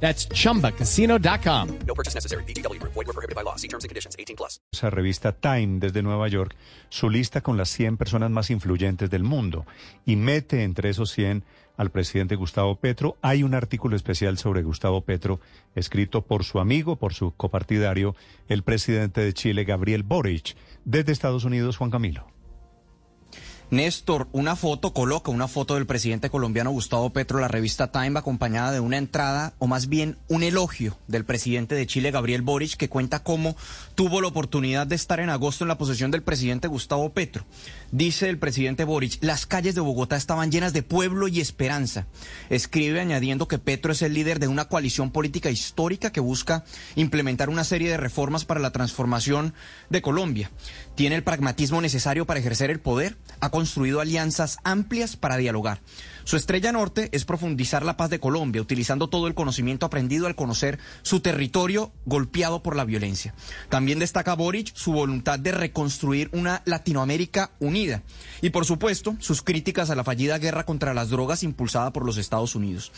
That's chumbacasino.com. No purchase necessary. BGW. Void were prohibited by law. See terms and conditions. 18 plus. esa revista Time desde Nueva York su lista con las 100 personas más influyentes del mundo y mete entre esos 100 al presidente Gustavo Petro. Hay un artículo especial sobre Gustavo Petro escrito por su amigo, por su copartidario, el presidente de Chile, Gabriel Boric. Desde Estados Unidos, Juan Camilo. Néstor, una foto, coloca una foto del presidente colombiano Gustavo Petro, la revista Time, acompañada de una entrada, o más bien un elogio del presidente de Chile, Gabriel Boric, que cuenta cómo tuvo la oportunidad de estar en agosto en la posesión del presidente Gustavo Petro. Dice el presidente Boric, las calles de Bogotá estaban llenas de pueblo y esperanza. Escribe añadiendo que Petro es el líder de una coalición política histórica que busca implementar una serie de reformas para la transformación de Colombia. Tiene el pragmatismo necesario para ejercer el poder, ha construido alianzas amplias para dialogar. Su estrella norte es profundizar la paz de Colombia, utilizando todo el conocimiento aprendido al conocer su territorio golpeado por la violencia. También destaca Boric su voluntad de reconstruir una Latinoamérica unida y, por supuesto, sus críticas a la fallida guerra contra las drogas impulsada por los Estados Unidos.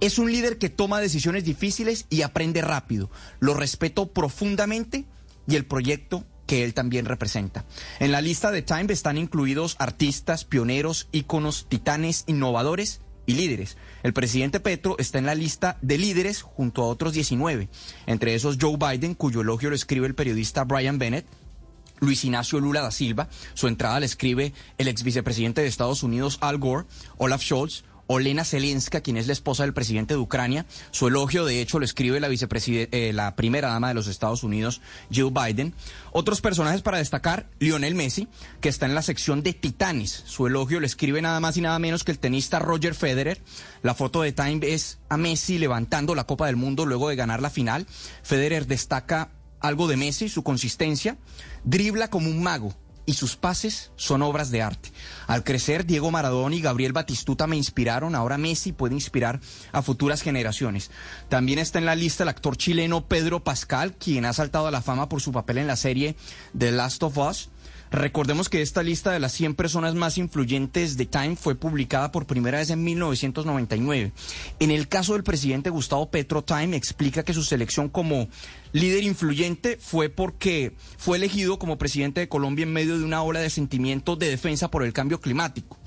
Es un líder que toma decisiones difíciles y aprende rápido. Lo respeto profundamente y el proyecto que él también representa. En la lista de Time están incluidos artistas, pioneros, íconos, titanes, innovadores y líderes. El presidente Petro está en la lista de líderes junto a otros 19, entre esos Joe Biden, cuyo elogio lo escribe el periodista Brian Bennett, Luis Ignacio Lula da Silva, su entrada la escribe el ex vicepresidente de Estados Unidos Al Gore, Olaf Scholz, Olena Zelenska, quien es la esposa del presidente de Ucrania. Su elogio, de hecho, lo escribe la, eh, primera dama de los Estados Unidos, Jill Biden. Otros personajes para destacar, Lionel Messi, que está en la sección de Titanes. Su elogio lo escribe nada más y nada menos que el tenista Roger Federer. La foto de Time es a Messi levantando la Copa del Mundo luego de ganar la final. Federer destaca algo de Messi, su consistencia, dribla como un mago y sus pases son obras de arte. Al crecer, Diego Maradona y Gabriel Batistuta me inspiraron, ahora Messi puede inspirar a futuras generaciones. También está en la lista el actor chileno Pedro Pascal, quien ha saltado a la fama por su papel en la serie The Last of Us. Recordemos que esta lista de las 100 personas más influyentes de Time fue publicada por primera vez en 1999. En el caso del presidente Gustavo Petro, Time explica que su selección como líder influyente fue porque fue elegido como presidente de Colombia en medio de una ola de sentimientos de defensa por el cambio climático.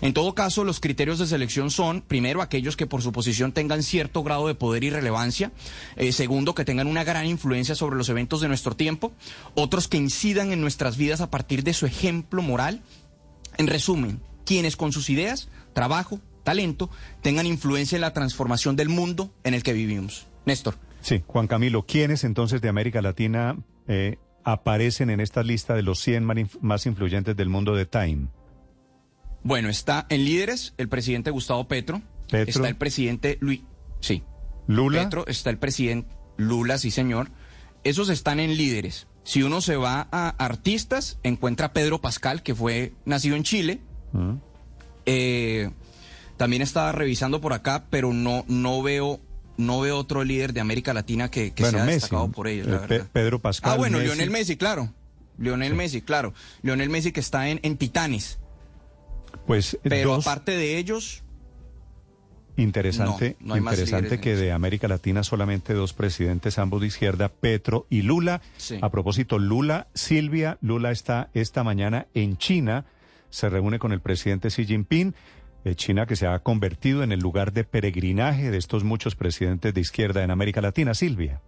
En todo caso, los criterios de selección son, primero, aquellos que por su posición tengan cierto grado de poder y relevancia, eh, segundo, que tengan una gran influencia sobre los eventos de nuestro tiempo, otros que incidan en nuestras vidas a partir de su ejemplo moral. En resumen, quienes con sus ideas, trabajo, talento, tengan influencia en la transformación del mundo en el que vivimos. Néstor. Sí, Juan Camilo, ¿quiénes entonces de América Latina eh, aparecen en esta lista de los 100 manif- más influyentes del mundo de Time? Bueno, está en líderes el presidente Gustavo Petro, Petro. está el presidente Luis, sí, Lula. Petro, está el presidente Lula, sí señor. Esos están en líderes. Si uno se va a artistas, encuentra a Pedro Pascal, que fue nacido en Chile. Mm. Eh, también estaba revisando por acá, pero no, no veo, no veo otro líder de América Latina que, que Bueno, sea destacado por ellos, Eh, la Pe- verdad. Pedro Pascal, Ah, bueno, Messi. Lionel Messi, claro. Lionel Messi, claro. Lionel Messi que está en, en Titanes. Pues Pero dos, aparte de ellos, interesante, no, no hay más interesante que de. América Latina solamente dos presidentes, ambos de izquierda, Petro y Lula. Sí. A propósito, Lula, Silvia, Lula está esta mañana en China, se reúne con el presidente Xi Jinping. Eh, China que se ha convertido en el lugar de peregrinaje de estos muchos presidentes de izquierda en América Latina. Silvia.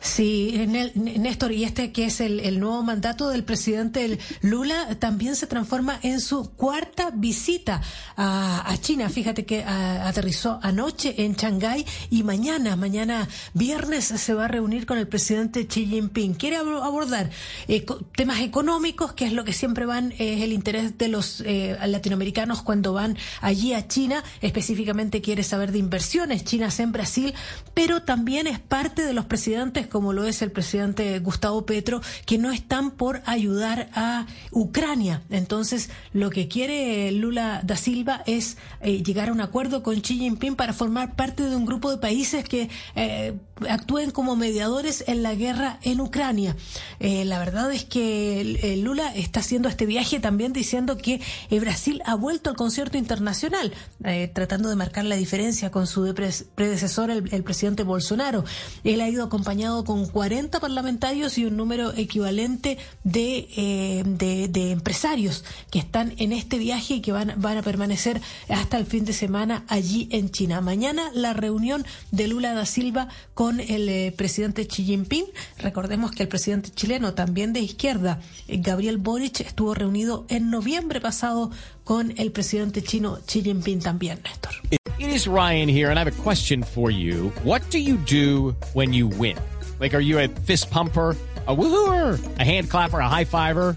Sí, Nel- Néstor, y este que es el, nuevo mandato del presidente Lula también se transforma en su cuarta visita a, China. Fíjate que aterrizó anoche en Shanghái y mañana, mañana viernes, se va a reunir con el presidente Xi Jinping. Quiere ab- abordar eh, temas económicos, que es lo que siempre van, es el interés de los eh, latinoamericanos cuando van allí a China. Específicamente quiere saber de inversiones chinas en Brasil, pero también es parte de los presidentes como lo es el presidente Gustavo Petro, que no están por ayudar a Ucrania. Entonces, lo que quiere Lula da Silva es eh, llegar a un acuerdo con Xi Jinping para formar parte de un grupo de países que eh, actúen como mediadores en la guerra en Ucrania. Eh, la verdad es que Lula está haciendo este viaje también diciendo que Brasil ha vuelto al concierto internacional, tratando de marcar la diferencia con su predecesor, el, presidente Bolsonaro. Él ha ido acompañado con 40 parlamentarios y un número equivalente de, de, empresarios que están en este viaje y que van, van a permanecer hasta el fin de semana allí en China. Mañana la reunión de Lula da Silva con el eh, presidente Xi Jinping. Recordemos que el presidente chileno, también de izquierda, eh, Gabriel Boric, estuvo reunido en noviembre pasado con el presidente chino Xi Jinping también, Néstor. It is Ryan here, and I have a question for you. What do you do when you win? Like, are you a fist pumper? a woohooer, a hand clapper, a high fiver.